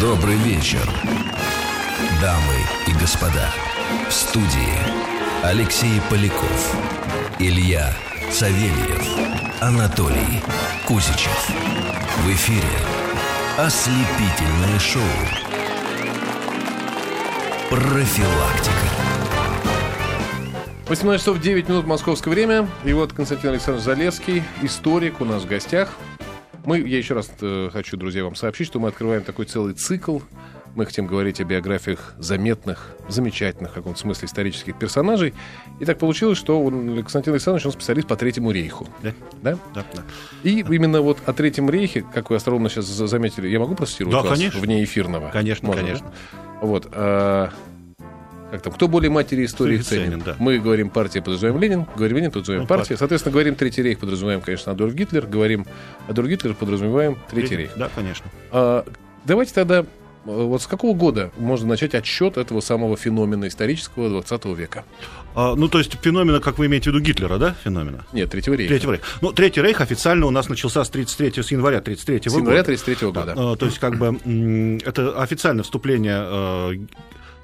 Добрый вечер, дамы и господа. В студии Алексей Поляков, Илья Савельев, Анатолий Кузичев. В эфире ослепительное шоу «Профилактика». 18 часов 9 минут московское время. И вот Константин Александрович Залевский, историк, у нас в гостях. Мы, я еще раз э, хочу, друзья, вам сообщить, что мы открываем такой целый цикл. Мы хотим говорить о биографиях заметных, замечательных, в каком-то смысле, исторических персонажей. И так получилось, что он, Константин Александрович, он специалист по Третьему рейху. Да. Да? Да, да. И именно вот о Третьем рейхе, как вы остроумно сейчас за- заметили, я могу процитировать Да, вас конечно. вне эфирного? Конечно, Можно, конечно. да? Вот. а, как там, кто более матери истории ценен? ценен, да. Мы говорим партия, подразумеваем Ленин, говорим Ленин, подразумеваем Ну, партия. Соответственно, говорим Третий рейх, подразумеваем, конечно, Адольф Гитлер, говорим Адольф Гитлер, подразумеваем Третий рейх. Да, конечно. А, давайте тогда, э, вот с какого года можно начать отсчет этого самого феномена исторического 20 века? А, ну, то есть феномена, как вы имеете в виду, Гитлера, да, феномена? Нет, Третьего рейха. Третьего рейха. Ну, Третий рейх официально у нас начался с, 33, с января 33 С года. января 33 года. Э, То есть, как бы, это официальное вступление, э,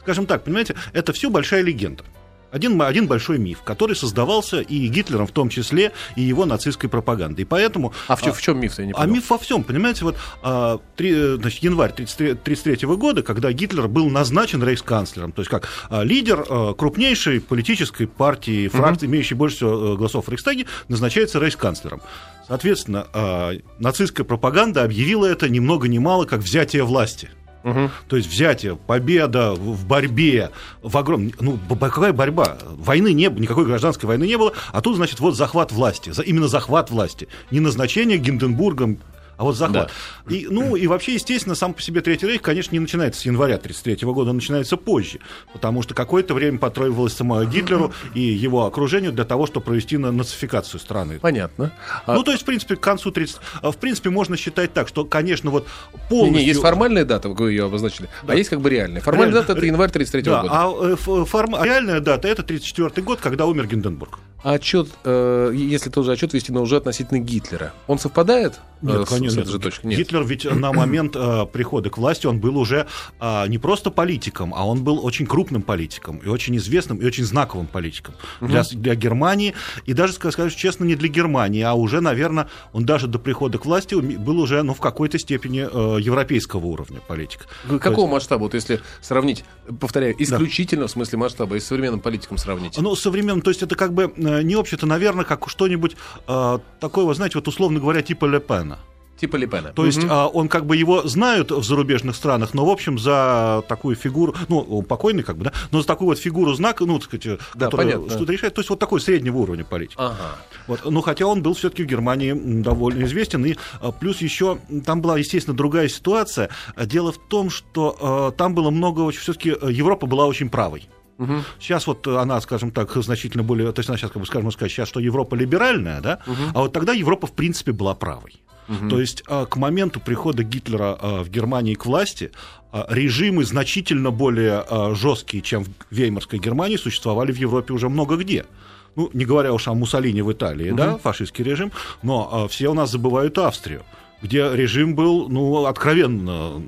скажем так, понимаете, это все большая легенда. Один, один большой миф, который создавался и Гитлером в том числе, и его нацистской пропагандой. И поэтому... А в, чё- в чем миф-то, я не А миф во всем, понимаете, вот а, три, э, значит, январь 1933 года, когда Гитлер был назначен рейхсканцлером, то есть как а, лидер а, крупнейшей политической партии, фракции, имеющей больше всего э, голосов в Рейхстаге, назначается рейхсканцлером. Соответственно, а, нацистская пропаганда объявила это ни много ни мало, как взятие власти. Мгм. То есть взятие, победа в борьбе, в огромном... Ну, какая борьба? Войны не было, никакой гражданской войны не было, а тут, значит, вот захват власти, именно захват власти. Не назначение Гинденбургом, а вот захват. И, ну, и вообще, естественно, сам по себе Третий Рейх, конечно, не начинается с января 1933 года, он начинается позже, потому что какое-то время потребовалось самому Гитлеру и его окружению для того, чтобы провести на- нацификацию страны. Понятно. А- Ну, то есть, в принципе, к концу 30... а, В принципе, можно считать так, что, конечно, вот полностью... не, есть формальная дата, вы ее обозначили, а есть как бы реальная. Формальная Реально. дата это январь 33 Да, года. а э, форм- а реальная дата это 34 год, когда умер Гинденбург. А отчет, э, если тот же отчет вести, но уже относительно Гитлера, он совпадает? э, с этой же точкой? Нет. Гитлер ведь на момент э, прихода к власти он был уже а, не просто политиком, а он был очень крупным политиком и очень известным и очень знаковым политиком для, с- для Германии и даже ска- скажу честно не для Германии, а уже, наверное, он даже до прихода к власти был уже, ну, в какой-то степени э, европейского уровня политик. Какого масштаба, вот если сравнить, повторяю, исключительно в смысле масштаба, и с современным политиком сравнить? Ну, современным, то есть это как бы э, не общее-то, наверное, как что-нибудь э, такое, вот, знаете, вот условно говоря, типа Ле Пена. Типа Лепена. То есть а, он как бы его знают в зарубежных странах, но в общем за такую фигуру, ну он покойный как бы, да, но за такую вот фигуру знака, ну так сказать, Да, которая понятно. что-то решает, то есть вот такой среднего уровня политик. Ага. Вот, ну хотя он был все-таки в Германии довольно известен и плюс еще там была естественно другая ситуация. Дело в том, что а, там было много очень все-таки Европа была очень правой. Мгм. Сейчас вот она, скажем так, значительно более, то есть она сейчас, как бы, скажем, сказать, сейчас, что Европа либеральная, да, а вот тогда Европа, в принципе, была правой. То есть а, к моменту прихода Гитлера а, в Германии к власти а, режимы значительно более жесткие, чем в Веймарской Германии, существовали в Европе уже много где. Ну, не говоря уж о Муссолини в Италии, да, фашистский режим, но а, все у нас забывают Австрию, где режим был, ну, откровенно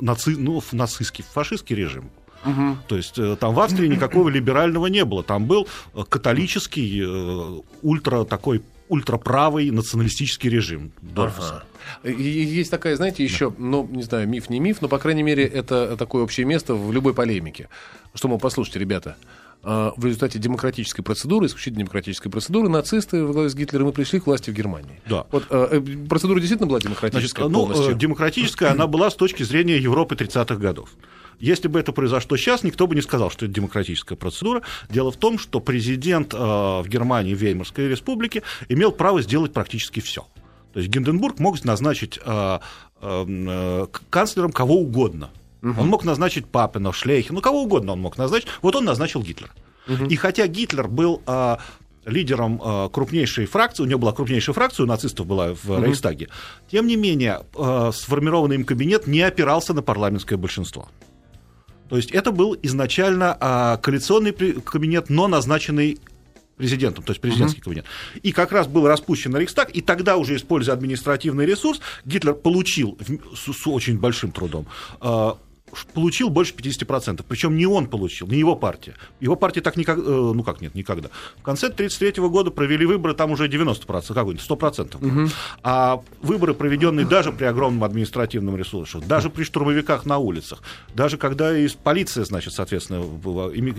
наци, ну, нацистский, фашистский режим. То есть э, там в Австрии никакого либерального не было. Там был э, католический, э, ультра такой ультраправый националистический режим Дорфуса. Ага. Есть такая, знаете, еще, ну, не знаю, миф, не миф, но, по крайней мере, это такое общее место в любой полемике. Что, мол, послушайте, ребята, в результате демократической процедуры, исключительно демократической процедуры, нацисты во главе с Гитлером и пришли к власти в Германии. Да. Вот процедура действительно была Значит, демократическая ну, полностью? э, демократическая она была с точки зрения Европы 30-х годов. Если бы это произошло сейчас, никто бы не сказал, что это демократическая процедура. Дело в том, что президент э, в Германии, в Веймарской республике, имел право сделать практически все. То есть Гинденбург мог назначить э, э, канцлером кого угодно. Он мог назначить Папина, Шлейхи, ну кого угодно он мог назначить. Вот он назначил Гитлера. И хотя Гитлер был э, лидером э, крупнейшей фракции, у него была крупнейшая фракция, у нацистов была в Рейхстаге, тем не менее э, сформированный им кабинет не опирался на парламентское большинство. То есть это был изначально а, коалиционный кабинет, но назначенный президентом, то есть президентский uh-huh. кабинет. И как раз был распущен Рейхстаг, и тогда уже, используя административный ресурс, Гитлер получил с, с очень большим трудом э, получил больше 50%. Причем не он получил, не его партия. Его партия так никогда, э, ну как нет, никогда. В конце 1933 года провели выборы, там уже 90%, какой-нибудь, 100%. Угу. А выборы, проведенные даже при огромном административном ресурсе, даже при штурмовиках на улицах, даже когда из полиции, значит, соответственно,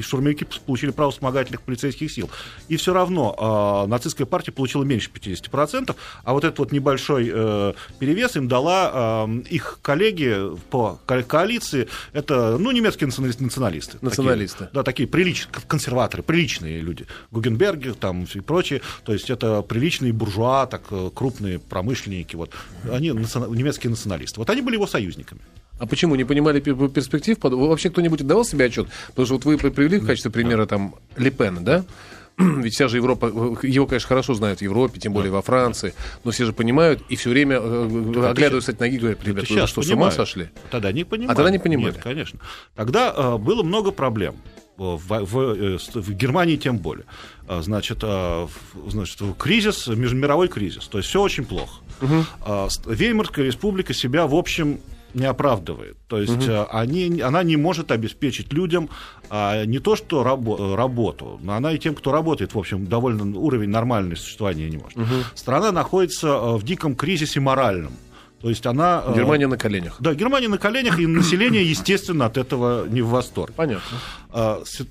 штурмовики получили право вспомогательных полицейских сил. И все равно э, нацистская партия получила меньше 50%, а вот этот вот небольшой э, перевес им дала э, их коллеги по коалиции, это, ну, немецкие националисты. Националисты. Такие, да, такие приличные, консерваторы, приличные люди. Гугенберги там и прочие. То есть это приличные буржуа, так, э, крупные промышленники. Вот. Они немецкие националисты. Вот они были его союзниками. А почему не понимали перспектив? Вообще кто-нибудь давал себе отчет? Потому что вот вы привели в качестве примера там Лепена, да? Ведь вся же Европа, его, конечно, хорошо знают в Европе, тем более во Франции, но все же понимают и все время э, оглядываются от ноги и говорят, ребята, вы что, понимают. с ума сошли? Тогда не понимали. А тогда не понимали. Нет, конечно. Тогда э, было много проблем. В, в, э, в Германии тем более. Значит, э, значит, кризис, междумировой кризис. То есть все очень плохо. Угу. Веймарская республика себя, в общем, не оправдывает. То есть угу. они, она не может обеспечить людям а, не то что рабо- работу, но она и тем, кто работает, в общем, довольно уровень нормального существования не может. Угу. Страна находится э, в диком кризисе моральном. То есть она... Э, Германия на коленях. Да, Германия на коленях, и население, естественно, от этого не в восторге. Понятно.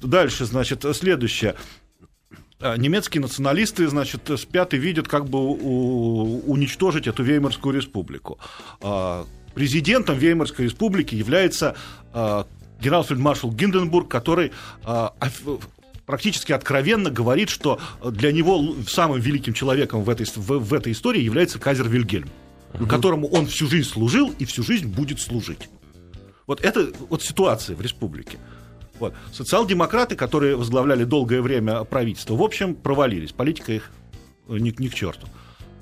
Дальше, значит, следующее немецкие националисты, значит, спят и видят, как бы уничтожить эту Веймарскую республику президентом Веймарской республики является э, генерал-фельдмаршал Гинденбург, который э, практически откровенно говорит, что для него самым великим человеком в этой, в, в этой истории является Казер Вильгельм, угу. которому он всю жизнь служил и всю жизнь будет служить. Вот это вот ситуация в республике. Вот. Социал-демократы, которые возглавляли долгое время правительство, в общем, провалились. Политика их ни, ни к черту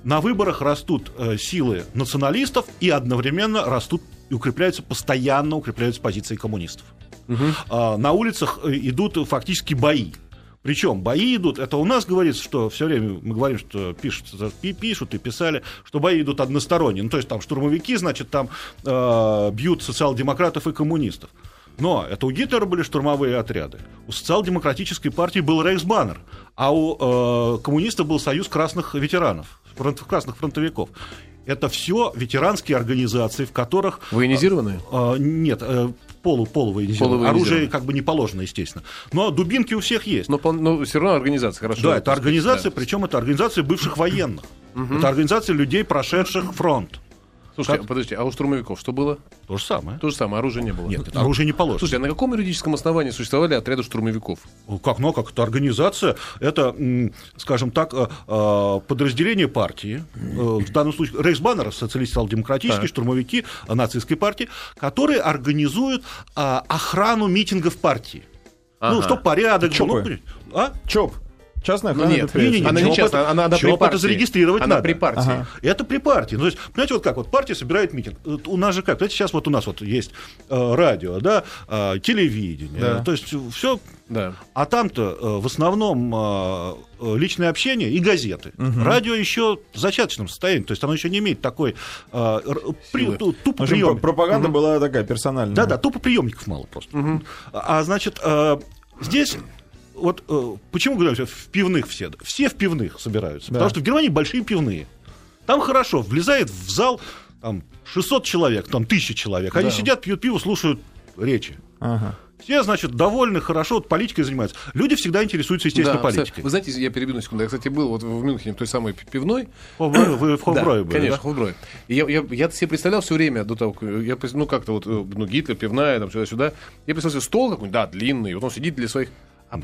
на выборах растут э, силы националистов и одновременно растут и укрепляются, постоянно укрепляются позиции коммунистов. Угу. На улицах э, идут фактически бои. Причем бои идут, это у нас говорится, что все время мы говорим, что пишут, пишут и писали, что бои идут односторонние. Ну, то есть там штурмовики, значит, там э, бьют социал-демократов и коммунистов. Но это у Гитлера были штурмовые отряды. У социал-демократической партии был Рейхсбаннер, а у э, коммунистов был Союз красных ветеранов фронт, красных фронтовиков. Это все ветеранские организации, в которых... Военизированные? А, нет, э, полу, полувоенизированные. Оружие как бы не положено, естественно. Но дубинки у всех есть. Но, но все равно организация, хорошо. Да, это организация, да. причем это организация бывших военных. Это организация людей, прошедших фронт. Слушайте, как? подождите, а у штурмовиков что было? То же самое. То же самое, оружия не было. Нет, это оружие не положено. Слушайте, а на каком юридическом основании существовали отряды штурмовиков? Как, ну, как это организация, это, скажем так, э, э, подразделение партии, э, в данном случае Рейхсбаннер, социалистические штурмовики нацистской партии, которые организуют охрану митингов партии. Ну, ага. Ну, что порядок. Чопы. Ну, а? ЧОП. Частная охрана? Ну, нет, нет, нет, она не частная, она, она при партии. это зарегистрировать она надо. при партии. Ага. Это при партии. Ну, то есть, понимаете, вот как, вот партия собирает митинг. У нас же как, знаете, сейчас вот у нас вот есть э, радио, да, э, телевидение, да. то есть все. Да. А там-то э, в основном э, э, личное общение и газеты. Угу. Радио еще в зачаточном состоянии, то есть оно еще не имеет такой э, при, тупо прием. Пропаганда угу. была такая персональная. Да, да, тупо приемников мало просто. Угу. А значит, э, здесь вот э, почему говорю, в пивных все? Все в пивных собираются. Да. Потому что в Германии большие пивные. Там хорошо, влезает в зал там, 600 человек, там 1000 человек. Они да. сидят, пьют пиво, слушают речи. Ага. Все, значит, довольны, хорошо, вот политикой занимаются. Люди всегда интересуются, естественно, да, политикой. Вы знаете, я перебью на секунду. Я, кстати, был вот в Мюнхене, той самой пивной. Вы в Хофброе были, конечно, да? Хофброе. И я, я, я себе представлял все время до того, я, ну, как-то вот, ну, Гитлер, пивная, там, сюда-сюда. Я представлял себе стол какой-нибудь, да, длинный, вот он сидит для своих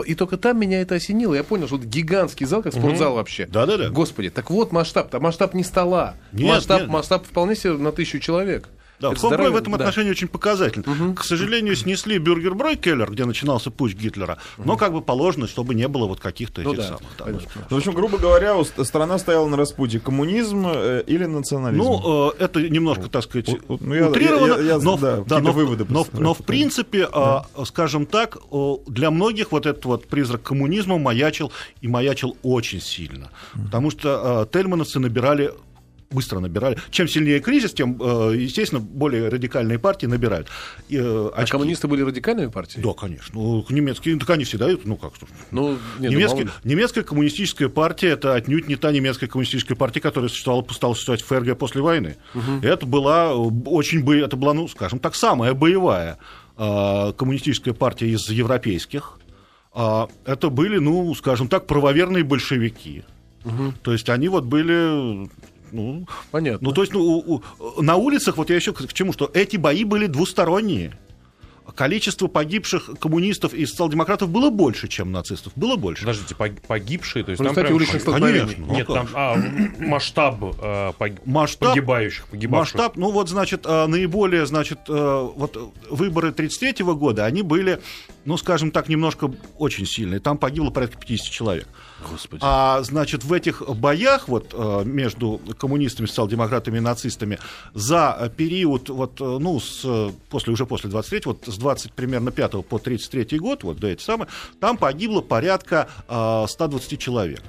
и только там меня это осенило. Я понял, что это гигантский зал, как спортзал угу. вообще. Да-да-да. Господи, так вот масштаб. А масштаб не стола. Нет, масштаб, нет. масштаб вполне себе на тысячу человек. Да, Это Хомброй в здоровье- этом да. отношении очень показательный. К сожалению, снесли Бюргерброй Келлер, где начинался путь Гитлера, но как бы положено, чтобы не было вот каких-то Ну этих да, самых. там, понятно. В общем, грубо говоря, страна стояла на распутье. Коммунизм э, или национализм? Ну, э, это немножко, так сказать, ну, я- утрировано, я- я- но, да, да, но, выводы но- но в принципе, э, скажем так, для многих вот этот вот призрак коммунизма маячил и маячил очень сильно, потому что э, тельмановцы набирали быстро набирали. Чем сильнее кризис, тем, э, естественно, более радикальные партии набирают. И, э, А очки- коммунисты были радикальными партией? Да, конечно. Ну, немецкие, так они всегда, ну как, Ну, нет, ну, Немецкая, мало ли. немецкая коммунистическая партия это отнюдь не та немецкая коммунистическая партия, которая существовала, стала существовать в ФРГ после войны. Это была э, очень бы, это была, ну, скажем так, самая боевая коммунистическая партия из европейских. А, это были, ну, скажем так, правоверные большевики. То есть они вот были, ну, Понятно. ну, то есть, ну, у- у- на улицах, вот я еще к к чему, что эти бои были двусторонние. Количество погибших коммунистов и социал-демократов было больше, чем нацистов. Было больше. Подождите, пог- погибшие, то есть В там результате прям- уличных. Конечно. ну, Нет, как там а, масштаб э, Масштаб- погибающих, погибавших. Масштаб, ну вот, значит, а, наиболее, значит, э, вот выборы 33 года, они были, ну, скажем так, немножко очень сильные. Там погибло порядка 50 человек. Господи. А, значит, в этих боях вот э, между коммунистами, социал-демократами и нацистами за э, период вот, э, ну, с, э, после, уже после 23 вот с 20 примерно 5 по 33 год, вот, да, эти самые, там погибло порядка э, 120 человек.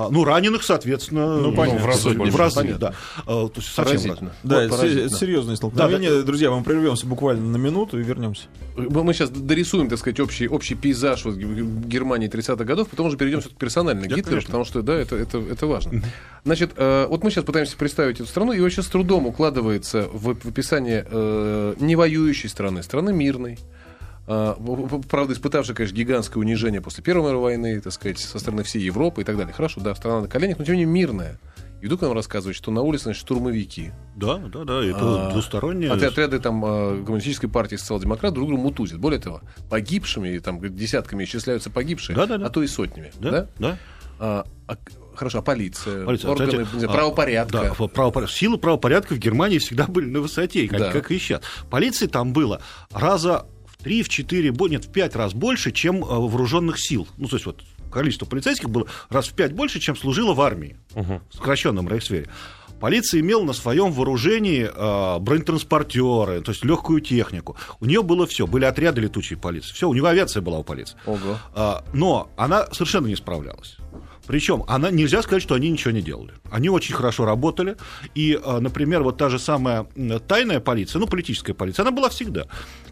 А, ну, раненых, соответственно, Ну, понятно. в разы в больше, разы, понятно. да. Э, то есть совсем в. Да, Вот это серьезное столкновение. Друзья, мы прервемся буквально на минуту и вернемся. Мы сейчас дорисуем, так сказать, общий, общий пейзаж вот Германии 30-х годов, потом уже перейдем все-таки персонально к Да, Гитлеру, потому что, да, это, это, это важно. Значит, э, вот мы сейчас пытаемся представить эту страну, и вообще с трудом укладывается в, в описание э, не воюющей страны, страны мирной, в- в- правда, испытавшей, конечно, гигантское унижение после Первой мировой войны, так сказать, со стороны всей Европы и так далее. Хорошо, да, страна на коленях, но тем не менее мирная. И вдруг нам рассказывают, что на улице, значит, штурмовики, Да, да, да, это А, двустороннее. От- Отряды там э, коммунистической партии социал-демократ друг друга мутузят. Более того, погибшими, там десятками исчисляются погибшие, Да-да-да. а то и сотнями. Да? Да, да. А, а, хорошо, а полиция, Полиция, органы знаю, а, правопорядка. Да, правопорядка. Силы правопорядка в Германии всегда были на высоте, как, Да. как и сейчас. Полиции там было раза три, в четыре, нет, в пять раз больше, чем э, вооруженных сил. Ну, то есть вот количество полицейских было раз в пять больше, чем служило в армии, в сокращенном рейхсвере. Полиция имела на своем вооружении э, бронетранспортеры, то есть легкую технику. У нее было все, были отряды летучей полиции. Все, у него авиация была у полиции. Ого. А, но она совершенно не справлялась. Причем она нельзя сказать, что они ничего не делали. Они очень хорошо работали. И, а, например, вот та же самая тайная полиция, ну, политическая полиция, она была всегда.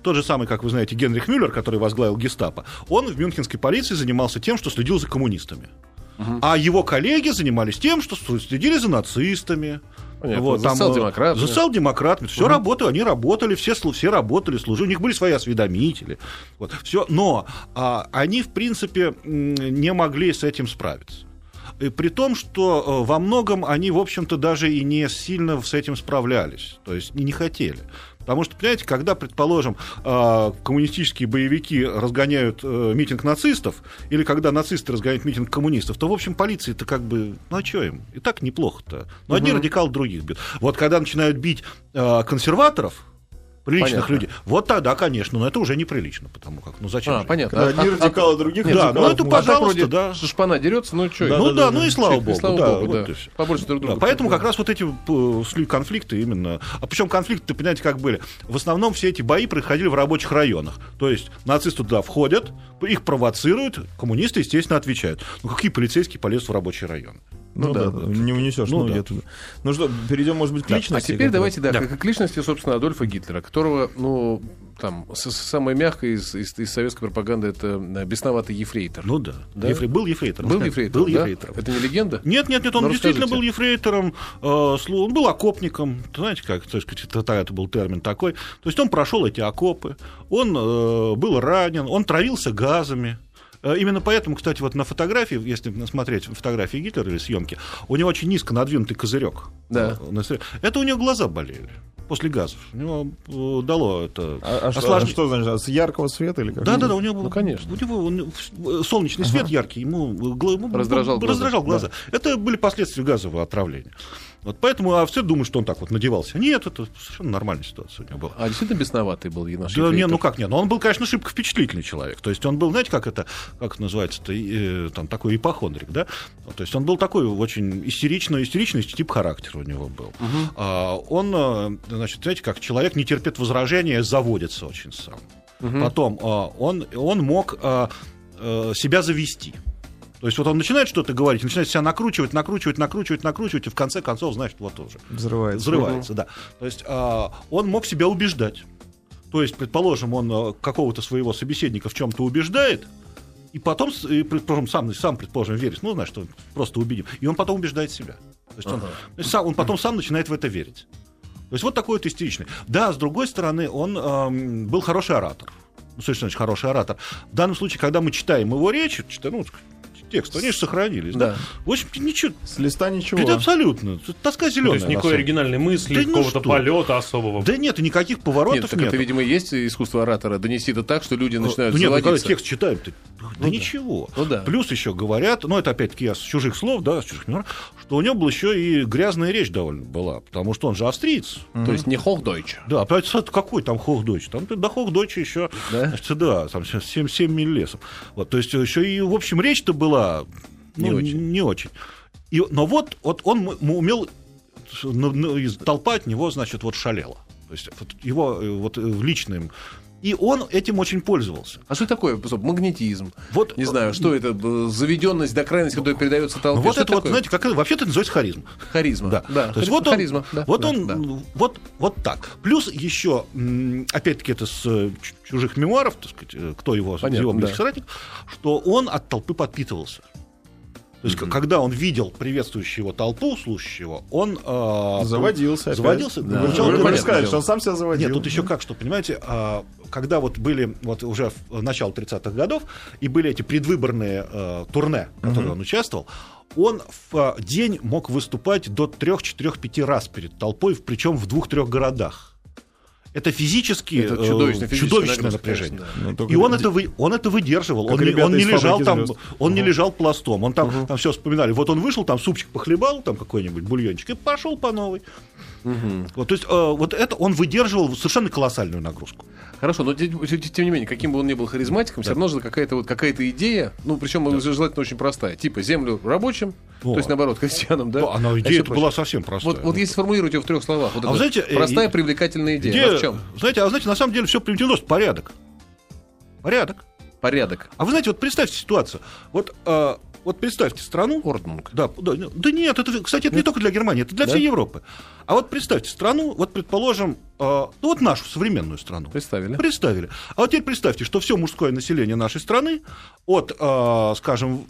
Тот же самый, как вы знаете, Генрих Мюллер, который возглавил гестапо, он в мюнхенской полиции занимался тем, что следил за коммунистами. А его коллеги занимались тем, что следили за нацистами. Понятно, за э, социал-демократами. За социал-демократами. Все работало, они работали, все, все работали, служили. У них были свои осведомители. Вот, все. Но а, они, в принципе, не могли с этим справиться. И при том, что э, во многом они, в общем-то, даже и не сильно с этим справлялись. То есть не хотели. Потому что, понимаете, когда, предположим, э, коммунистические боевики разгоняют э, митинг нацистов, или когда нацисты разгоняют митинг коммунистов, то, в общем, полиции-то как бы, ну а что им? И так неплохо-то. Но одни радикалы других бьют. Вот когда начинают бить э, консерваторов, приличных Понятно. людей, вот тогда, конечно, но это уже неприлично, потому как, ну зачем А, же? понятно. Когда А- одни а- радикалы других Нет, да, радикалов ну это а пожалуйста, да. шпана дерется, ну что? ну да, ну и слава И богу, слава да, богу, да. Побольше друг друга. Да, поэтому как раз вот эти конфликты именно. А причем конфликты, понимаете, как были? В основном все эти бои происходили в рабочих районах. То есть нацисты туда входят, их провоцируют, коммунисты, естественно, отвечают. Ну какие полицейские полезут в рабочие районы? Ну, да, не унесешь Ну ноги да. оттуда. Ну что, перейдем, может быть, к Да. А личности. теперь которая- давайте, да, Да. К, к личности, собственно, Адольфа Гитлера, которого, ну, там, с- самое мягкое из, из- из советской пропаганды это бесноватый ефрейтор. Ну да. Да? Ефре- Был ефрейтором. был да. ефрейтором, Был да? ефрейтором. Это не легенда? Нет, нет, нет, он Ну, действительно расскажите. был ефрейтором, э, он был окопником, знаете, как, так сказать, это, это был термин такой. То есть он прошел эти окопы, он э, был ранен, он травился газами. Э, Именно поэтому, кстати, вот на фотографии, если смотреть фотографии Гитлера или съемки, у него очень низко надвинутый козырек. Да. Это у него глаза болели после газов. У него э, дало это А, а что, а что значит? а С яркого света или как? Да, да, да, у него был, Ну, конечно. у него он, э, солнечный свет яркий, ему, ему Раздражал глаза, раздражал глаза. Это были последствия газового отравления. Вот поэтому а все думают, что он так вот надевался. Нет, это совершенно нормальная ситуация у него была. А действительно бесноватый был наш Да, не, ну как нет, но он был, конечно, шибко впечатлительный человек. То есть он был, знаете, как это, как это называется, -то, там такой ипохондрик, да? То есть он был такой очень истеричный, истеричный тип характера у него был. А, он, э, значит, знаете, как человек не терпит возражения, заводится очень сам. Потом а, он, он мог а, э, себя завести. То есть вот он начинает что-то говорить, начинает себя накручивать, накручивать, накручивать, накручивать, и в конце концов, значит, вот уже Взрывается. взрывается, да. То есть а, он мог себя убеждать. То есть, предположим, он а, какого-то своего собеседника в чем-то убеждает, и потом, и, предположим, сам, сам, предположим, верит, ну, знаешь, что просто убедим, и он потом убеждает себя. То есть он, то есть сам- он потом сам начинает в это верить. То есть вот такой вот истеричный. Да, с другой стороны, он ам, был хороший оратор. Ну, совершенно очень хороший оратор. В данном случае, когда мы читаем его речь, читаем, ну, текст, они же сохранились, да. Да. В общем, ничего, С листа ничего. это абсолютно, тоска То зеленая. есть никакой оригинальной мысли, Да ну какого-то что? полета особого. Да нет, никаких поворотов Нет, так нет. это, видимо, есть искусство оратора донести это так, что люди начинают ну, нет, ну, когда текст читаем, ты, да ничего. Ну да. Плюс еще говорят, ну это опять-таки я с чужих слов, да, с чужих мемуаров, что у него была еще и грязная речь довольно была, потому что он же австриец. То есть не Хохдойч. Да, опять с- какой там Хохдойч? Там до Хохдойча еще, Да? значит, да, там 7, 7 миль лесом. Вот, то есть еще и, в общем, речь-то была Не ну, очень. Не очень. И, но вот, вот он умел, ну, ну, толпа от него, значит, вот шалела. То есть вот его э, вот э, в личном... И он этим очень пользовался. А что такое магнетизм? Вот, Не знаю, что это, э, заведенность до крайности, которая передается толпе. Ну, вот Что это вот, такое? знаете, как это, вообще это называется харизма. Харизма. Да. да. То есть вот он, харизма. да, вот, да, он да. вот, вот так. Плюс еще, опять-таки, это с э, чужих мемуаров, так сказать, э, кто его, Понятно, его близкий да. соратник, что он от толпы подпитывался. То есть, к- когда он видел приветствующую его толпу, слушающего, он... э, Заводился опять. Заводился. Да. получал Вы, сказали, дело. что он сам себя заводил. нет, тут еще как, что, понимаете, а, когда вот были, вот уже в начало 30-х годов, и были эти предвыборные э, турне, в которых он участвовал, он в а, день мог выступать до 3-4-5 раз перед толпой, причем в двух-трех городах. Это физически Это э, чудовищное чудовищное напряжение. конечно, Ну, И он это, вы, он это выдерживал. Как Он, не- он не лежал «Фабрики там, звезд». он не лежал пластом. Он там, там все вспоминали. Вот он вышел, там супчик похлебал, там какой-нибудь бульончик, и пошел по новой. Вот, то есть э, вот это он выдерживал совершенно колоссальную нагрузку. Хорошо, но тем, не менее, каким бы он ни был харизматиком, все равно же какая-то вот какая-то идея, ну, причем желательно очень простая, типа землю рабочим, О. то есть наоборот крестьянам, да? Она, а идея всё это была совсем простая. Вот, вот Ну, если сформулировать ее в трех словах, вот А это вы знаете, э, простая и- привлекательная идея. идея, Она в чем? знаете, а знаете, на самом деле все примитивно, порядок. Порядок. Порядок. А вы знаете, вот представьте ситуацию. Вот, э, вот представьте страну. Орднунг. Да, да, да нет, это, кстати, это не только для Германии, это для Да? всей Европы. А вот представьте страну, вот предположим, э, ну вот нашу современную страну. Представили? Представили. А вот теперь представьте, что все мужское население нашей страны от, э, скажем,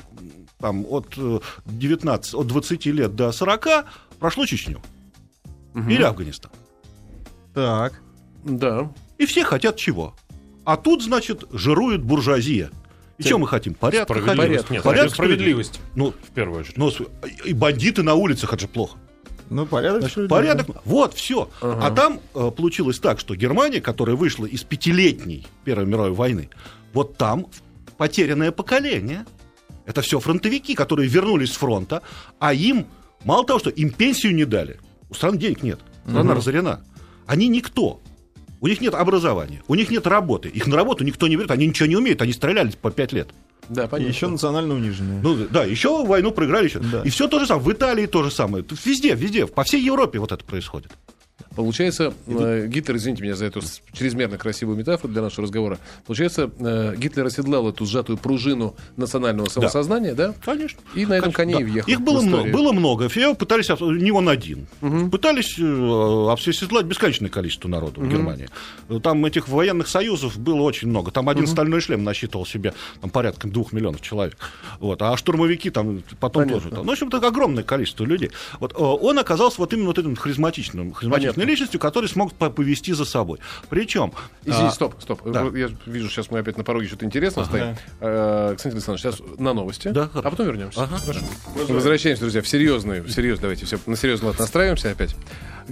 там, от, э, 19, от 20 лет до 40 прошло Чечню. Или Афганистан. Так. Да. И все хотят чего? А тут, значит, жирует буржуазия. И Те- что мы хотим? Порядка хотим. Справедливость. Нет, Порядок, хотим справедливость. Ну, В первую очередь. ну, с- и бандиты на улицах, это же плохо. Ну, порядок. Значит, порядок. Вот, все. А там э, получилось так, что Германия, которая вышла из пятилетней Первой мировой войны, вот там потерянное поколение. Это все фронтовики, которые вернулись с фронта, а им, мало того, что им пенсию не дали, у страны денег нет, страна разорена. Они никто. У них нет образования, у них нет работы. Их на работу никто не берет, они ничего не умеют, они стреляли по пять лет. Да, И понятно. еще национально униженные. Ну да, еще войну проиграли еще. Да. И все то же самое. В Италии то же самое. Везде, везде, по всей Европе вот это происходит. Получается, э, Гитлер, извините меня за эту чрезмерно красивую метафору для нашего разговора, получается, э, Гитлер оседлал эту сжатую пружину национального самосознания, да? Конечно. И на этом коне Да. въехал. Их было много, было много. Фео пытались, не он один. Пытались э, обседлать бесконечное количество народу в Германии. Там этих военных союзов было очень много. Там один стальной шлем насчитывал себе там, порядком двух миллионов человек. Вот. А штурмовики там потом Понятно. тоже. Там. Ну, в общем, так огромное количество людей. Вот, э, он оказался вот именно вот этим харизматичным, харизматичной Понятно. личностью, который смог по- повести за собой. Причем... Извини, а, стоп, стоп. да. Вот Я вижу, сейчас мы опять на пороге что-то интересное стоим. Э, Константин Александрович, сейчас на новости, Да, а потом вернемся. Ага. Хорошо. Возвращаемся, друзья, в серьезную, в серьезную, давайте все на серьезный лад настраиваемся опять.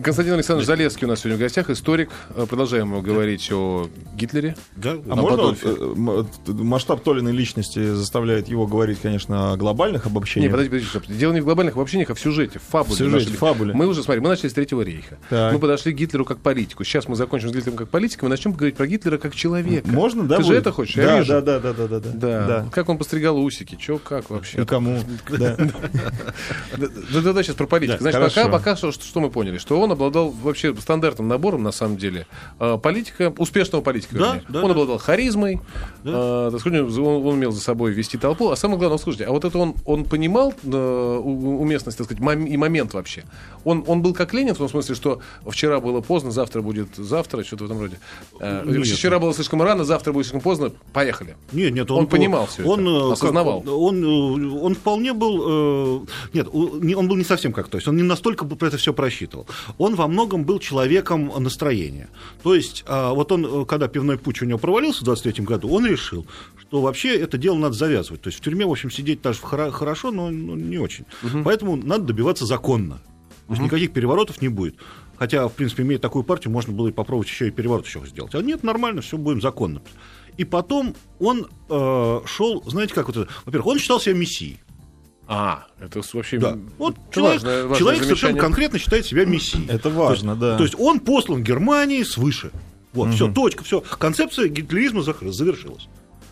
Константин Александрович Залесский у нас сегодня в гостях, историк. Э, Продолжаем говорить о Гитлере. Да, А можно Подольфе. вот, э, т- масштаб Толиной личности заставляет его говорить, конечно, о глобальных Не, обобщениях? подожди, подожди, стоп. Дело не в глобальных обобщениях, а в сюжете, в фабуле. В сюжете, нашей. в фабуле. Мы уже, смотри, мы начали с Третьего рейха. Так. Мы подошли к Гитлеру как политику. Сейчас мы закончим с Гитлером как политиком и начнем говорить про Гитлера как человека. Можно, да? Ты же будет? это хочешь? Да, Я вижу. да, да, да, да, да, да. Да. Как он постригал усики, чё, как вообще? И кому? Да. Да, да, да, да, сейчас про политику. Да, Значит, пока, пока что, что мы поняли, что он обладал вообще стандартным набором, на самом деле, э, политика, успешного политика. Да, вернее. да, он да. обладал харизмой, э, так сказать, он, он умел за собой вести толпу. А самое главное, слушайте, а вот это он, он понимал э, уместность, так сказать, мом- и момент вообще. Он, он был как Ленин в том смысле, что вчера было поздно, завтра будет завтра, что-то в этом роде. Э, Нет. вчера было слишком рано, завтра будет слишком поздно, поехали. Нет, нет, Он понимал всё это, он, э, как- осознавал. он, э, он вполне был, э, нет, он был не совсем как то есть, он не настолько это все просчитывал. Он во многом был человеком настроения. То есть, а, вот он, э, когда пивной путь у него провалился в 23 году, он решил, что вообще это дело надо завязывать. То есть в тюрьме, в общем, сидеть даже хоро- хорошо, но не очень. Поэтому надо добиваться законно. То есть никаких переворотов не будет. Хотя, в принципе, имея такую партию, можно было и попробовать еще и переворот еще сделать. А нет, нормально, все будем законно. И потом он э, шел, знаете, как вот это? Во-первых, он считал себя мессией. А, это вообще... Да. Вот это человек, важное- важное человек совершенно конкретно считает себя мессией. Это важно, да. То есть он послан Германии свыше. Вот, все, точка, все. Концепция гитлеризма завершилась.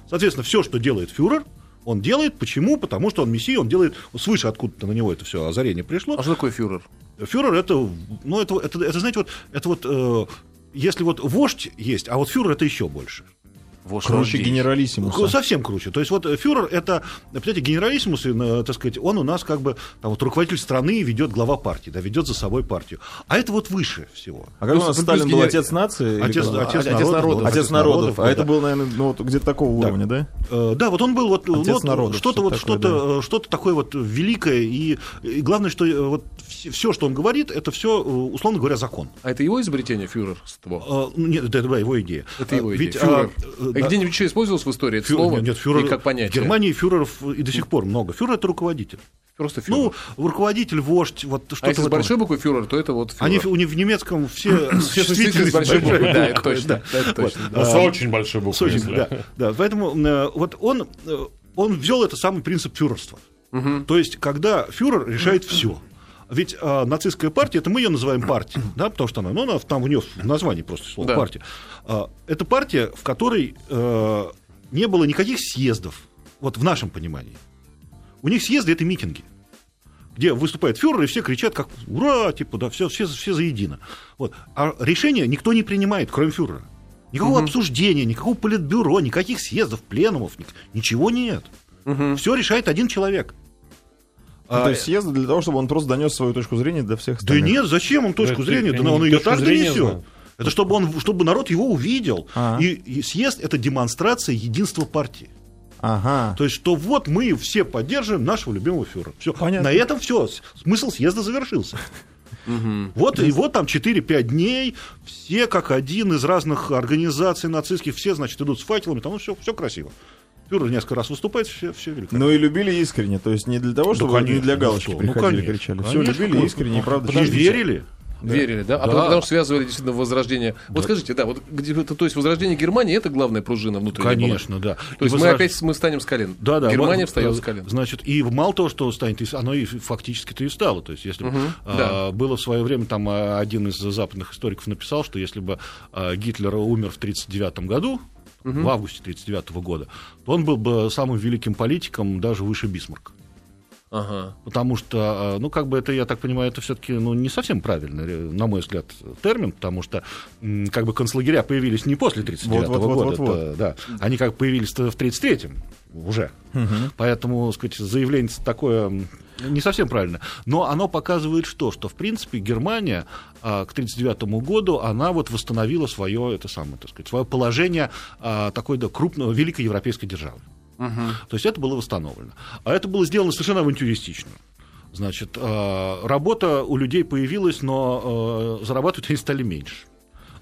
Соответственно, все, что делает фюрер, он делает. Почему? Потому что он мессия, он делает свыше откуда-то на него это все озарение пришло. А что такое фюрер? Фюрер это, ну, это, это, это, знаете, вот, это вот, э, если вот вождь есть, а вот фюрер это еще больше. Круче генералиссимуса. Совсем круче. То есть вот э, фюрер это, понимаете, генералиссимус, э, так сказать, он у нас как бы там, вот, руководитель страны ведет глава партии, да, ведет за собой партию. А это вот выше всего. А как у нас Сталин был отец нации? или Отец, кто? отец, отец народов, Отец народов. А да. это был, наверное, ну, вот где-то такого уровня, да? Э, Да, вот он был вот, вот народов, что-то вот что-то что-то такое, э, что-то такое вот великое и, и главное, что вот все, что он говорит, это все условно говоря закон. А это его изобретение, фюрерство? Э, ну, Нет, это была его идея. Это его идея. Ведь, Фюрер. а, э, А да, Где-нибудь еще использовалось в истории это фюрер- слово? нет, фюрер- И как В понятие? Германии фюреров и до сих пор много. Фюрер это руководитель. Просто фюрер. Ну, руководитель, вождь, вот что-то. а если в с большой буквы фюрер, то это вот фюрер. Они в- у них в немецком все Все существительные с большой буквы, да, это точно. да, это точно. Ну, с очень большой С буквы, да, да, поэтому э, вот он, э, он ввел это самый принцип фюрерства. То есть, когда фюрер решает все. Ведь э, нацистская партия, это мы ее называем партией, да, потому что она, ну, она там у нее в названии просто слово Да. партия. А, это партия, в которой э, не было никаких съездов, вот в нашем понимании. У них съезды это митинги где выступает фюрер, и все кричат, как «Ура!», типа, да, все, все, все заедино. Вот. А решения никто не принимает, кроме фюрера. Никакого обсуждения, никакого политбюро, никаких съездов, пленумов, ни- ничего нет. Все решает один человек. Ну, А, то есть съезды для того, чтобы он просто донес свою точку зрения до всех да остальных. нет, зачем он точку зрения? Да он ее так донесет. знаю. Это чтобы, он, чтобы народ его увидел. А. И, и съезд это демонстрация единства партии. Ага. То есть, что вот мы все поддерживаем нашего любимого фюрера. Все. Понятно. На этом все. Смысл съезда завершился. Вот, и вот там 4-5 дней, все как один из разных организаций нацистских, все, значит, идут с факелами, там все, все красиво. Фюрер несколько раз выступает, все, все великолепно. Ну и любили искренне, то есть не для того, чтобы конечно, не для ну галочки ну, приходили, конечно, кричали. Все конечно, любили ну, искренне, и правда. И чувствовали. верили. Верили, да? А Да. Потому, потому что связывали действительно возрождение. Вот скажите, да, вот где, это, то есть возрождение Германии это главная пружина внутренняя была? Конечно, да. То есть И мы опять мы станем с колен. Да, да. Германия вот, встает э, с колен. Значит, и мало того, что станет, и оно и фактически-то и стало. То есть, если бы, а, было в свое время, там а, один из западных историков написал, что если бы а, Гитлер умер в 1939 году, в августе 1939 года, то он был бы самым великим политиком даже выше Бисмарка. Ага. Потому что, а, ну, как бы это, я так понимаю, это все-таки ну, не совсем правильный, э, на мой взгляд, термин, потому что как бы концлагеря появились не после 1939 Вот, вот, года, вот, вот. это, да, они как бы появились в 1933 уже. Поэтому, сказать, заявление такое не совсем правильно. Но оно показывает что? Что, в принципе, Германия а, к 1939 году, она вот восстановила свое, это самое, так сказать, свое положение а, такой да, крупной, великой европейской державы. То есть это было восстановлено. А это было сделано совершенно авантюристично. Значит, э, работа у людей появилась, но э, зарабатывать они стали меньше.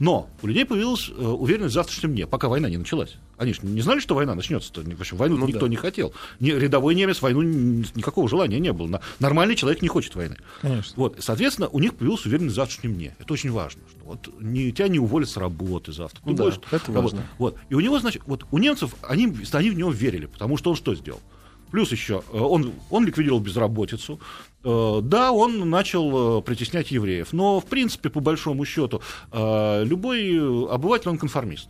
Но у людей появилась э, уверенность в завтрашнем дне, пока война не началась. Они же не знали, что война начнется. В общем, войну Ну никто да. не хотел. Ни- рядовой немец войну никакого желания не было. Нормальный человек не хочет войны. Конечно. Вот, соответственно, у них появилась уверенность в завтрашнем дне. Это очень важно. Что вот не, тебя не уволят с работы завтра. Ну Ты да, будешь это работать. важно. Вот. И у него, значит, вот у немцев, они, они в него верили, потому что он что сделал? Плюс еще, э, он, он ликвидировал безработицу. Э, Да, он начал э, притеснять евреев. Но, в принципе, по большому счету, любой обыватель, он конформист.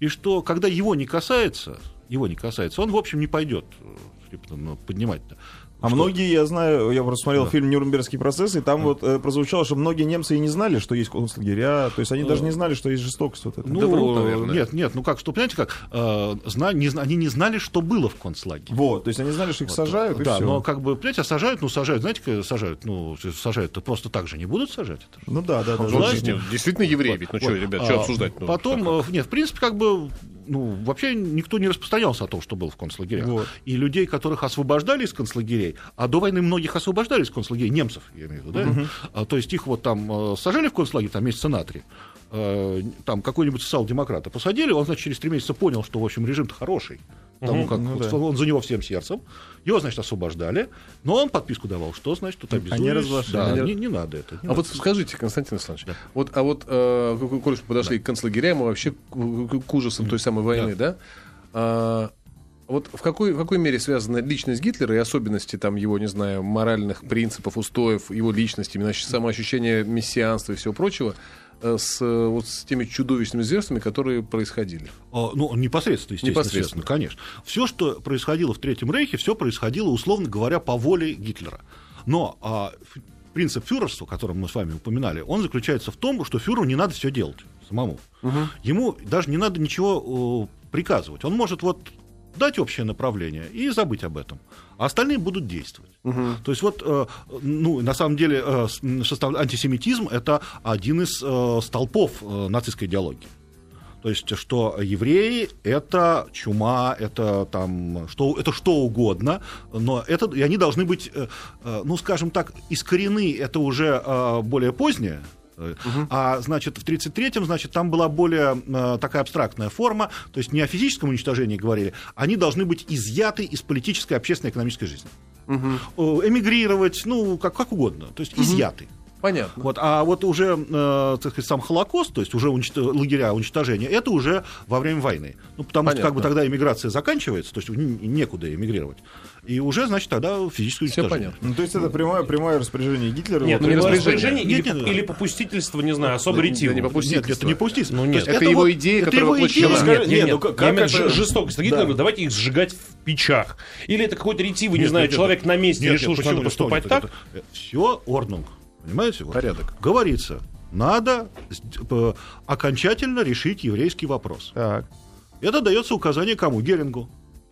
И что, когда его не касается, его не касается, он, в общем, не пойдет э, поднимать-то. А Что? многие, я знаю, я просто смотрел Да. фильм «Нюрнбергский процесс», и там вот э, прозвучало, что многие немцы и не знали, что есть концлагеря, то есть они даже не знали, что есть жестокость вот эта. Ну, Да врут, наверное. нет, нет, ну как, что, понимаете, как, э, зна- не они не знали, что было в концлагере. Вот, то есть они знали, что их сажают, и да, все. но как бы, понимаете, а сажают, ну сажают, знаете, как сажают, ну сажают-то просто так же не будут сажать. Это же. Ну да, да, да. Ну, да. Власть- нет, действительно евреи ведь. Ну что, Вот. ребят, что А, обсуждать? Ну, Потом, как? э, нет, в принципе, как бы, ну, вообще никто не распространялся о том, что было в концлагерях. Вот. И людей, которых освобождали из концлагерей, а до войны многих освобождали из концлагерей, немцев, я имею в виду, да? А, то есть их вот там э, сажали в концлагерь, там месяца на три, э, там какой-нибудь социал-демократа посадили, он, значит, через три месяца понял, что, в общем, режим-то хороший, потому как ну да. он за него всем сердцем, его, значит, освобождали, но он подписку давал, что, значит, тут обязуюсь. разглашали. Да, Они- не, не надо это. не А надо. вот скажите, Константин Александрович, вот, а вот, э, коль подошли к концлагерям и вообще к, к- ужасам той самой войны, да? А, вот в какой, в какой мере связана личность Гитлера и особенности там его, не знаю, моральных принципов, устоев, его личности, именно ощ- самоощущение мессианства и всего прочего с, э, вот, с теми чудовищными зверствами, которые происходили? А, Ну, непосредственно, естественно, Непосредственно. конечно. Все, что происходило в Третьем Рейхе, все происходило, условно говоря, по воле Гитлера. Но а, принцип фюрерства, который мы с вами упоминали, он заключается в том, что фюреру не надо все делать самому. Ему даже не надо ничего э, приказывать. Он может вот дать общее направление и забыть об этом, а остальные будут действовать. То есть вот, э, ну, на самом деле, э, антисемитизм это один из э, столпов нацистской идеологии. То есть, что евреи это чума, это там что, это что угодно, но это и они должны быть, ну, скажем так, искорены. Это уже более позднее. А значит, в 33-м, значит, там была более э, такая абстрактная форма, то есть не о физическом уничтожении говорили, они должны быть изъяты из политической, общественной, экономической жизни. Эмигрировать, ну, как, как угодно, то есть изъяты. Понятно. Вот, а вот уже, э, так сказать, сам Холокост, то есть уже уничто- лагеря уничтожения, это уже во время войны. Ну, потому что как бы Понятно. тогда эмиграция заканчивается, то есть некуда эмигрировать. И уже, значит, тогда физическое Все понятно. Ну, то есть это прямое, прямое распоряжение Гитлера. Нет, вот, ну, не не распоряжение. распоряжение Нет, или, нет, нет. или попустительство, не знаю, особо Да не ретивого. попустительство. Нет, это не пустительство. Ну, нет. есть Это его идея, это которая воплощена. Нет, не, нет, ну нет. как- как это- жестокость. Гитлер Да. говорит, давайте их сжигать в печах. Или это какой-то ретивый, не Нет, знаю, нет, человек на месте Нет, решил, нет, что надо поступать так. это? Все орднунг. Понимаете? Вот. Порядок. Говорится, надо окончательно решить еврейский вопрос. Так. Это дается указание кому? Герингу.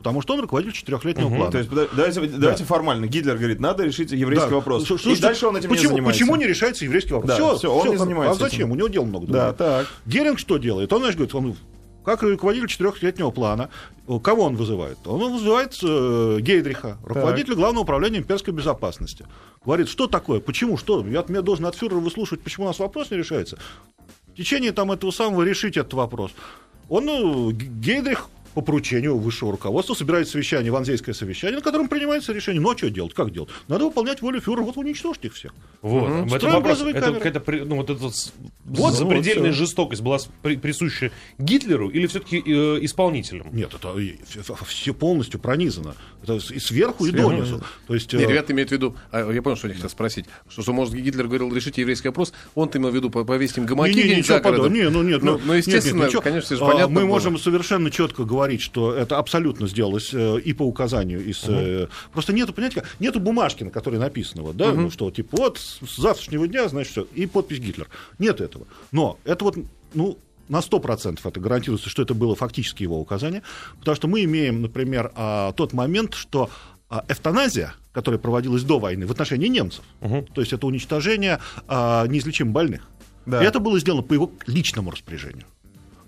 Потому что он руководитель четырехлетнего плана. То есть, давайте, давайте формально. Гитлер говорит, надо решить еврейский Да. вопрос. Что- и что- дальше он этим почему, не занимается. Почему не решается еврейский вопрос? Да, Всё, всё, он всё, не занимается А зачем? этим. У него дел много. Да, так. Геринг что делает? Он, значит, говорит, он как руководитель четырехлетнего плана, кого он вызывает? Он вызывает э, Гейдриха, руководителя Главного управления имперской безопасности. Говорит, что такое, почему, что? Я, я должен от фюрера выслушивать, почему у нас вопрос не решается. В течение там этого самого решить этот вопрос. Он, ну, Гейдрих по поручению высшего руководства собирает совещание, ванзейское совещание, на котором принимается решение. Ну, а что делать, как делать? Надо выполнять волю фюрера, вот уничтожьте их всех. Вот, этом Строим вопрос. Это какая-то, ну, вот эта Вот, запредельная вот жестокость была при- присуща Гитлеру или все-таки исполнителям? Нет, это и ф- все полностью пронизано. Это и сверху, и Сверху, донизу. То есть, Не, э, ребята имеют в виду, а, я понял, что они хотят спросить, что, что, может, Гитлер говорил, решите еврейский вопрос, он-то имел в виду по- повесить им гамаки не, не, ничего за городом. подобного. Не, ну нет, ну, ну, ну, естественно, нет, нет, ничего. конечно, же А, понятно Мы было. можем совершенно четко говорить, что это абсолютно сделалось э, и по указанию, из, э, просто нету, понимаете, как, нету бумажки, на которой написано, вот, да, ну что, типа, вот с завтрашнего дня, значит, все, и подпись Гитлер. Нет этого. Но это вот, ну, на 100% это гарантируется, что это было фактически его указание, потому что мы имеем, например, а, тот момент, что а, эвтаназия, которая проводилась до войны в отношении немцев, то есть это уничтожение а, неизлечимо больных, Да. и это было сделано по его личному распоряжению.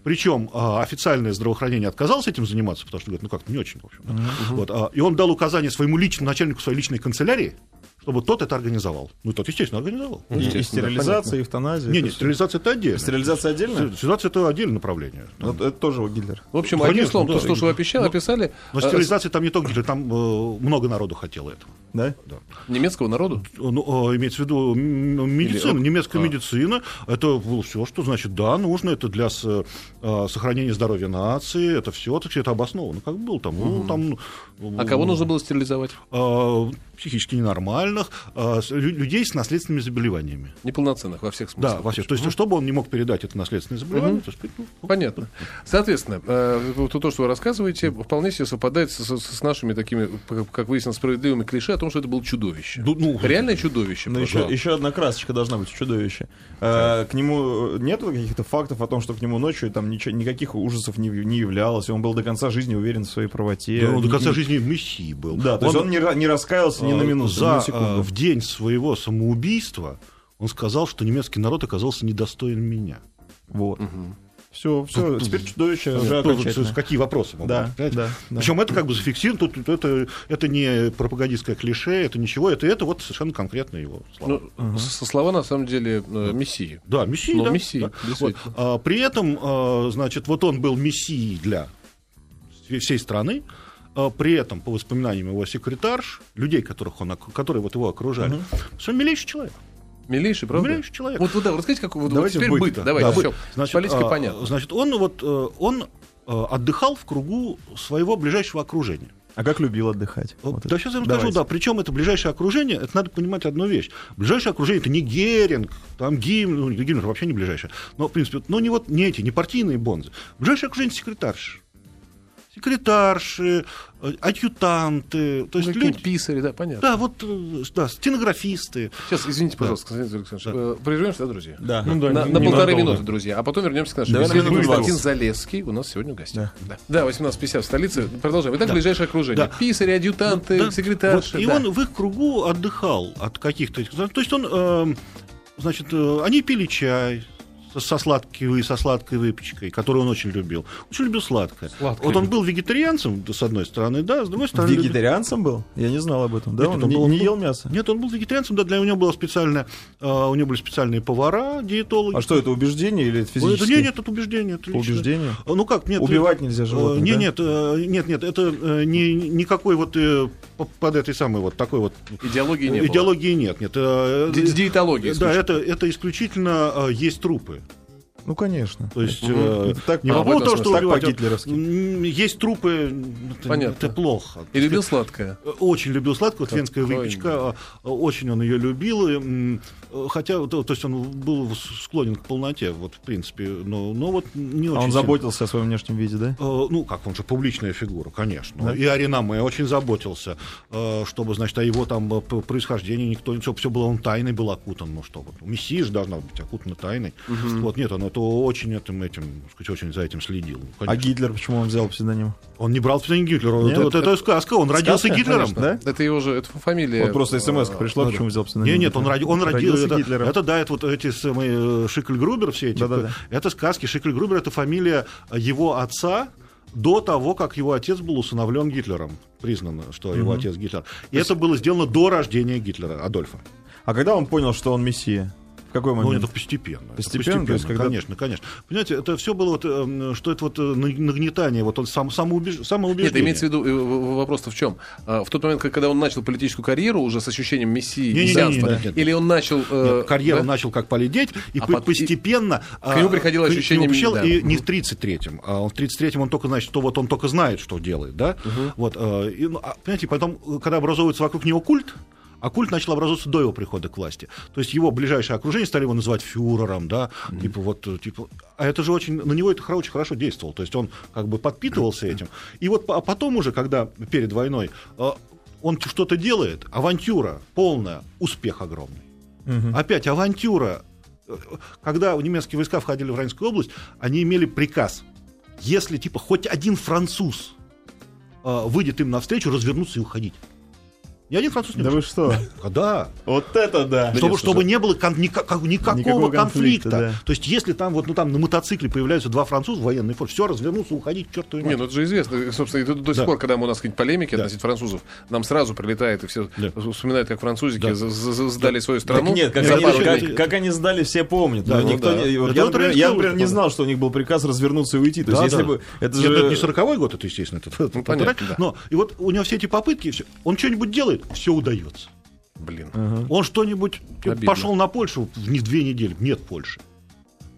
Причем а, официальное здравоохранение отказалось этим заниматься, потому что говорит, ну как-то не очень, в общем. да. Вот, а, и он дал указание своему личному начальнику своей личной канцелярии, что чтобы тот это организовал. Ну, тот, естественно, организовал. И, и Естественно, да, стерилизация, и эвтаназия. Не, это не, стерилизация это отдельно. Стерилизация отдельно? Стерилизация это отдельное направление. Там- Вот это тоже Гитлер. В общем, Конечно, одним словом, да, то, что, и- что вы описали, ну, описали Но э, стерилизация там не только Гитлер, там э, много народу хотело этого. Да? Да. немецкого народу. Ну, э, имеется в виду м, медицина, Или- немецкая а. медицина. Это было все, что значит, да, нужно, это для с- э, сохранения здоровья нации, это все, так это обосновано. Как было там? ну, там А кого нужно было стерилизовать? э, психически ненормальных, людей с наследственными заболеваниями. Неполноценных во всех смыслах. Да, во всех. То есть, чтобы он не мог передать это наследственное заболевание, так сказать, ну, Понятно. Соответственно, э, то, что вы рассказываете, вполне себе совпадает с, с- с нашими такими, как выяснилось, справедливыми клише о том, что это было чудовище. Ну, ну, Реальное чудовище. Но просто. еще, еще одна красочка должна быть в чудовище. Э, к нему нет каких-то фактов о том, что к нему ночью там ничего, никаких ужасов не, не являлось. Он был до конца жизни уверен в своей правоте. да, он до конца ни- жизни мессии был. Да, то есть он не, не раскаялся ни на э, минуту, ни за, на секунду. э, в день своего самоубийства он сказал, что немецкий народ оказался недостоин меня. Вот. Все, все, теперь чудовище уже окончательно. Какие вопросы? могут Да, быть, да, да. Причем это как бы зафиксировано, тут, тут это, это не пропагандистское клише, это ничего, это, это вот совершенно конкретно его слова. Ну, со слова, на самом деле, э, мессии. да, мессия. ну, да, мессия, да. Вот. А, при этом, а, значит, вот он был мессией для всей страны, а, при этом, по воспоминаниям его секретарш, людей, которых он, которые вот его окружали, что он милейший человек. Милейший, правда? Милейший человек. Вот, вот, да, расскажите, как вот, вот Давайте теперь быт, быт. да. Давайте, Да, вот, значит, Политика а, понятна. Значит, он вот э, он э, отдыхал в кругу своего ближайшего окружения. А как любил отдыхать? Вот, Вот да, это. сейчас я вам Давайте. скажу, да. Причем это ближайшее окружение, это надо понимать одну вещь. Ближайшее окружение это не Геринг, там Гиммлер, ну, Гиммлер вообще не ближайшее. Но, в принципе, ну, не вот не эти, не партийные бонзы. Ближайшее окружение секретарши. Секретарши, э, адъютанты, то есть люди. писари, да, понятно. Да, вот, э, да, стенографисты. Сейчас, извините, пожалуйста, Константин Александрович, э, прервемся, да, друзья? Да. Ну да, на, не- на полторы ненадолго. минуты, друзья, а потом вернемся к нашей Давай на беседе. Константин. Залесский у нас сегодня в гостях. Да, да. 18.50 в столице. Продолжаем. Итак, Да. ближайшее окружение. Да. Писари, адъютанты, Да, секретарши. вот, и да. он в их кругу отдыхал от каких-то... То есть он, э, значит, э, они пили чай со, сладкой, со сладкой выпечкой, которую он очень любил. Очень любил сладкое. Сладкое. Вот он был вегетарианцем, с одной стороны, да, с другой стороны... любил- Вегетарианцем был? Я не знал об этом. Да, Нет, он он не, был- не ел мясо. Нет, он был вегетарианцем, да, для него было специальное, э, у него были специальные повара, диетологи. А что это, убеждение или это Ой, это, физически? нет, нет, это убеждение. Это личное. убеждению? Э, Ну как, нет. Убивать нельзя э, животных, Нет, да? нет, э, нет, нет, это э, не, никакой вот э, под этой самой вот такой вот Идеологии не было. идеологии нет, нет. э, Ди- диетология, Да, это, это исключительно э, есть трупы. Ну, конечно. То есть Мгм. э, Так, не а, этом того, что убивать, Есть трупы, это, Понятно. это плохо. И любил сладкое. Очень любил сладкую, вот венская выпечка, а, очень он ее любил, и, хотя, то, то есть он был склонен к полноте, вот в принципе, но, но вот не А очень он сильно. заботился о своем внешнем виде, да? Э, Ну, как, он же публичная фигура, конечно. Да. И о Реноме очень заботился, э, чтобы, значит, о его там э, происхождении никто, чтобы все было, он тайной был окутан. Ну что, вот, Мессия же должна быть окутана тайной. Вот, нет, он это очень этим, этим, сказать, очень за этим следил. Ну, А конечно. Гитлер, почему он взял псевдоним? Он не брал псевдоним Гитлера, Нет, это, вот это это- сказка, он родился Сказка, Гитлером. конечно, да? Это его же, это фамилия. Вот просто смс э, пришла, да, почему да. взял псевдоним? Нет, нет, он, он родил, это, Гитлером. это, да, это вот эти самые э, Шикль-Грубер, все эти, Да-да-да. это сказки. Шикль-Грубер это фамилия его отца до того, как его отец был усыновлен Гитлером. Признано, что его отец Гитлер. И это было сделано до рождения Гитлера, Адольфа. А когда он понял, что он мессия? Какой Ну, момент? это постепенно. это Постепенно, то есть когда- конечно, конечно. Понимаете, это все было, вот, э, что это вот э, нагнетание, вот он сам, самоубеж... самоубеждение. Нет, имеется в виду, э, вопрос-то в чем? А, В тот момент, когда он начал политическую карьеру уже с ощущением мессии, Не-не-не, мессианства, нет, нет. или он начал... э, Нет, карьеру да? начал как полететь, и А по- постепенно... к нему приходило а, к ощущение пришло, да. И не в 33-м. А в 33-м он только, значит, что вот он только знает, что делает, да? Вот, э, и, ну, а, понимаете, потом, когда образовывается вокруг него культ, а культ начал образовываться до его прихода к власти. То есть его ближайшее окружение стали его называть фюрером, да, типа вот, типа, а это же очень, на него это очень хорошо действовало, то есть он как бы подпитывался этим. И вот а потом уже, когда перед войной э, он что-то делает, авантюра полная, успех огромный. Опять авантюра. Э, Когда немецкие войска входили в Рейнскую область, они имели приказ, если типа хоть один француз э, выйдет им навстречу, развернуться и уходить. Ни один француз не Да вы что? А, Да. Вот это да. Чтобы, чтобы не было кон- никак- никакого, Никакого конфликта. конфликта, да. То есть, если там вот ну, там на мотоцикле появляются два француза в военной форме, все, развернуться, уходить к чертовой Не, ну это же известно. Собственно, и до, до сих Да. пор, когда у нас какие-нибудь полемики Да. относительно французов, нам сразу прилетает, и все Да. вспоминают, как французики Да. сдали свою Так страну. нет, как, они, как, как они сдали, все помнят. Да, ну никто да. не- вот Это я, вот например, я, не да. знал, что у них был приказ развернуться и уйти. То есть, Да, если да. бы это Нет, же это не 40-й год, это, естественно. Это, это Ну, понятно, да. Но и вот у него все эти попытки, он что-нибудь делает, все удается. Блин. Он что-нибудь Обидно. пошел на Польшу в не две недели, нет Польши.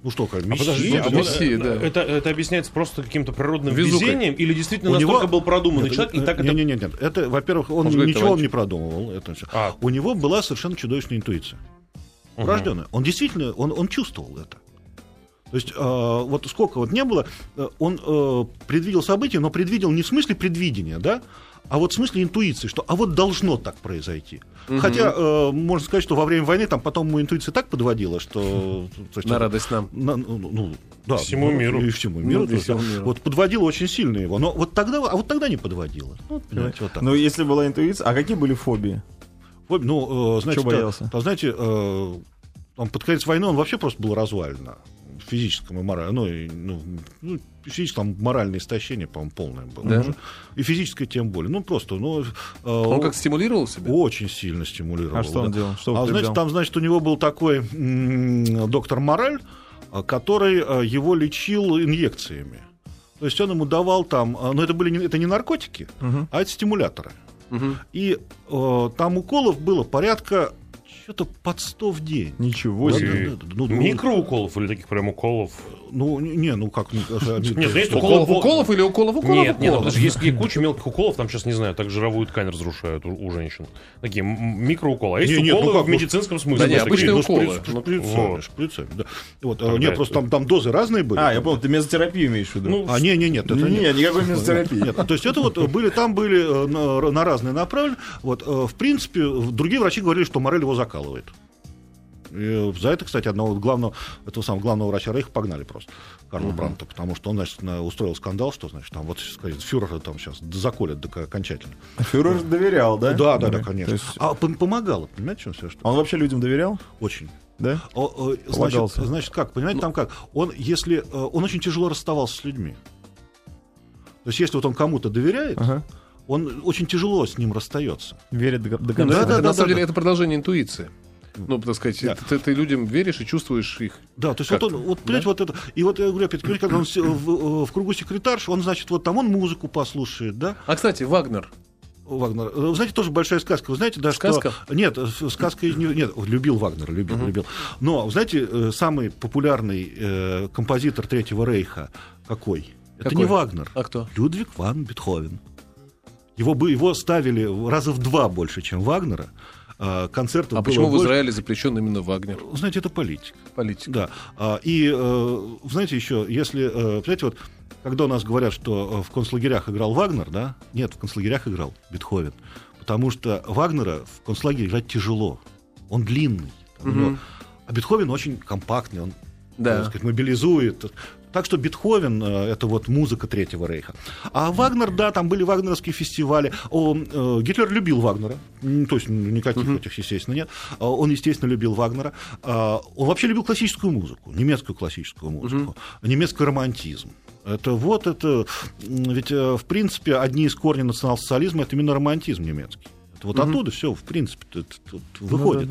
Ну что, как, А мессия, а да? вот, Мессия, э, да. это, это объясняется просто каким-то природным Везукой. везением или действительно У настолько него- был продуманный Нет, человек, и так не, это... не, не, нет. Это, во-первых, он, Он говорит, ничего он товарищ. не продумывал. Это всё. А. У него была совершенно чудовищная интуиция. Врожденная. Он действительно, он, он чувствовал это. То есть, э, вот сколько вот не было, э, он э, предвидел события, но предвидел не в смысле предвидения, да, а вот в смысле интуиции, что а вот должно так произойти. Хотя, э, можно сказать, что во время войны там потом ему интуиция так подводила, что... то есть На радость нам. на- ну, ну, да, Всему ну, миру. И всему миру. Ну, и то всему да. миру. Вот подводила очень сильно его. Но вот тогда, а вот тогда не подводила. Ну, вот, понимаете, вот так. Ну, если была интуиция, а какие были фобии? Вот, ну, э, знаете, Чего да, боялся? да, знаете, э, он под конец войны он вообще просто был развалено. В физическом и моральном. Ну, и, ну, ну, физическом там моральное истощение, по-моему, полное было. Да? уже. И физическое тем более. Ну, просто, ну... э, Он как стимулировал себя? очень сильно стимулировал. А что он да. делал? Что а знаете, там, значит, у него был такой доктор Мораль, а, который а, его лечил инъекциями. То есть он ему давал там, но это были не, это не наркотики, а это стимуляторы. Мгм. И э, там уколов было порядка что-то под 100 в день. Ничего себе. да, да, да. Ну, ну, Микроуколов или таких прям уколов? Ну, не, ну как... ну, Нет, есть Уколов, уколы- уколов или уколов, уколов, Нет, нет, потому что есть, куча мелких уколов, там сейчас, не знаю, так жировую ткань разрушают у, женщин. Такие микроуколы. А есть уколы ну как, в ну, медицинском смысле. Да обычные уколы. шприц- Шприцами, да. Вот, э, нет, просто там, там дозы разные были. А, я понял, ты мезотерапию имеешь в виду? Ну, А, не, не, нет, это Не, нет. никакой мезотерапии. Нет, то есть это вот были, там были э, на, на разные направлены. Вот, э, в принципе, другие врачи говорили, что Морель его закалывает. И за это, кстати, одного главного, этого самого главного врача Рейха погнали просто, Карла Бранта, потому что он, значит, на- устроил скандал, что, значит, там, вот, сказать, фюрера там сейчас заколят до- окончательно. Фюрер доверял, да? Да, да, да, конечно. есть А пом- помогало, понимаете, в чем все, что Он вообще людям доверял? очень. Да? О, о, значит, значит, как, понимаете, там как? Он, если, э, он очень тяжело расставался с людьми. То есть, если вот он кому-то доверяет, Ага. он очень тяжело с ним расстается. Верит до, до Ну, конца. да, на да, самом да, деле, да. это продолжение интуиции. Ну, так сказать, Да. ты, ты людям веришь и чувствуешь их. Да, то есть вот он, вот, понимаете, вот это, и вот я говорю, опять, когда он в, в кругу секретарш, он, значит, вот там он музыку послушает, да, А, кстати, Вагнер. Вагнер. Э, Вы знаете, тоже большая сказка. Вы знаете, да, Сказка? что... Нет, э, сказка... не- Нет, любил Вагнера, любил, любил. Но, знаете, э, самый популярный э, композитор Третьего Рейха какой? Это Какой? не Вагнер. А кто? Людвиг ван Бетховен. Его, бы, его ставили раза в два больше, чем Вагнера. А, Концертов А почему в больше. Израиле запрещен именно Вагнер? Знаете, это политика. Политика. Да. А, И, э, знаете, еще, если, э, знаете, вот, когда у нас говорят, что э, в концлагерях играл Вагнер, да, нет, в концлагерях играл Бетховен. Потому что Вагнера в концлагере играть тяжело. Он длинный. Там у него- А Бетховен очень компактный, он Да. сказать, мобилизует. Так что Бетховен э, это вот музыка Третьего Рейха. А Вагнер, да, там были вагнеровские фестивали. О, э, Гитлер любил Вагнера. То есть никаких этих, естественно, нет. А Он, естественно, любил Вагнера. А, Он вообще любил классическую музыку, немецкую классическую музыку, немецкий романтизм. Это вот это, ведь э, в принципе одни из корней национал-социализма это именно романтизм немецкий. Вот оттуда все, в принципе, выходит.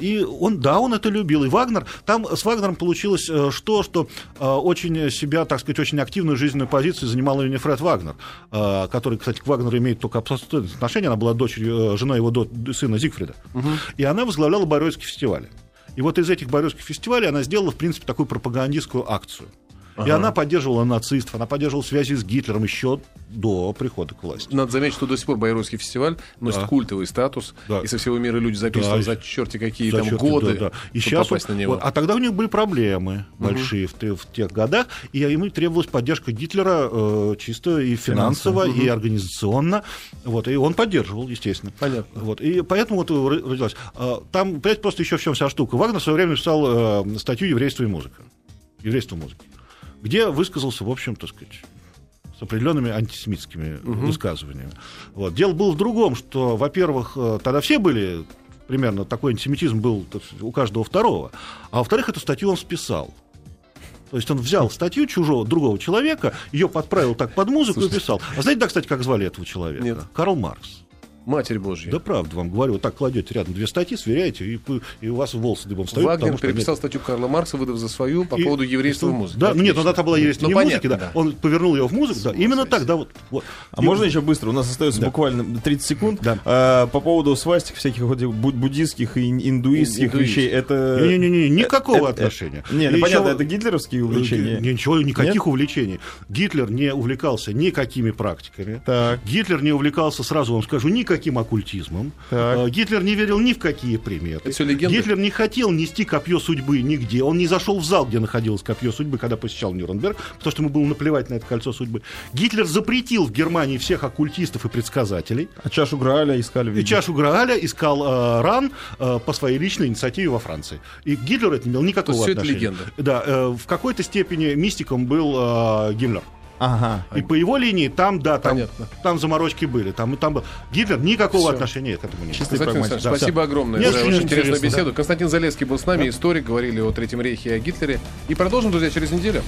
И он, да, он это любил. И Вагнер, там с Вагнером получилось э, что, что э, очень себя, так сказать, очень активную жизненную позицию занимал именно Фред Вагнер, э, который, кстати, к Вагнеру имеет только абсолютное отношение. Она была дочерью, женой его до- сына Зигфрида. И она возглавляла Баройские фестивали. И вот из этих Баройских фестивалей она сделала, в принципе, такую пропагандистскую акцию. И она поддерживала нацистов, она поддерживала связи с Гитлером еще до прихода к власти. Надо заметить, что до сих пор Байройский фестиваль носит Да. культовый статус, Да. и со всего мира люди записывают Да. за черти какие За там счет- годы, да, да. И сейчас попасть он- на него. вот, а тогда у них были проблемы большие в, те- в тех годах, и ему требовалась поддержка Гитлера э, чисто и финансово, и организационно. Вот, и он поддерживал, естественно. Понятно. Вот, и поэтому вот ро- родилась. А, Там, понимаете, просто еще в чем вся штука. Вагнер в свое время написал э, статью «Еврейство и музыка». «Еврейство и музыка», где высказался, в общем, так сказать, с определенными антисемитскими высказываниями. Вот. Дело было в другом, что, во-первых, э, тогда все были примерно такой антисемитизм был сказать, у каждого второго, а во-вторых, эту статью он списал. То есть он взял статью чужого, другого человека, ее подправил так под музыку и писал. А знаете, да, кстати, как звали этого человека? Нет. Карл Маркс. Матерь Божья. Да правда вам говорю, вот так кладете рядом две статьи, сверяете, и, и у вас волосы дыбом встают. Вагнер потому что переписал нет. статью Карла Маркса, выдав за свою по И- поводу еврейства в музыке. Да, ну нет, ну Отлично. тогда была еврейство Ну, не в музыке, понятно, да. да. Он повернул ее в музыку, да. Именно так, да, вот. вот. А И- можно еще быстро? У нас остается Да. буквально 30 секунд. Да. А, по поводу свастик, всяких вот буддистских и ин- индуистских Индуист. вещей, это... Не-не-не, никакого э, э, отношения. Не, ну И понятно, еще- это гитлеровские увлечения. Ни- Ничего, никаких увлечений. Гитлер не увлекался никакими практиками. Так. Гитлер не увлекался, сразу вам скажу, никаким оккультизмом. Так. Э, Гитлер не верил ни в какие приметы. Это легенды? Гитлер не хотел нести копье судьбы нигде. Он не зашел в зал, где находилось копье судьбы, когда посещал Нюрнберг, потому что ему было наплевать на это кольцо судьбы. Гитлер запретил в Германии всех оккультистов и предсказателей. А чашу Грааля искали, И видимо. чашу Грааля искал э, Ран э, по своей личной инициативе во Франции. И к Гитлеру это не имел никакого То есть всё это отношения. легенда? Да, э, в какой-то степени мистиком был э, Гиммлер. Ага. И по его линии там, да, там, Понятно. там заморочки были. Там, и там был. Гитлер никакого Всё. отношения к этому не имел. Да, спасибо огромное Мне за очень интересную беседу. Константин Залеский был с нами, историк, говорили о Третьем рейхе и о Гитлере. И продолжим, друзья, через неделю.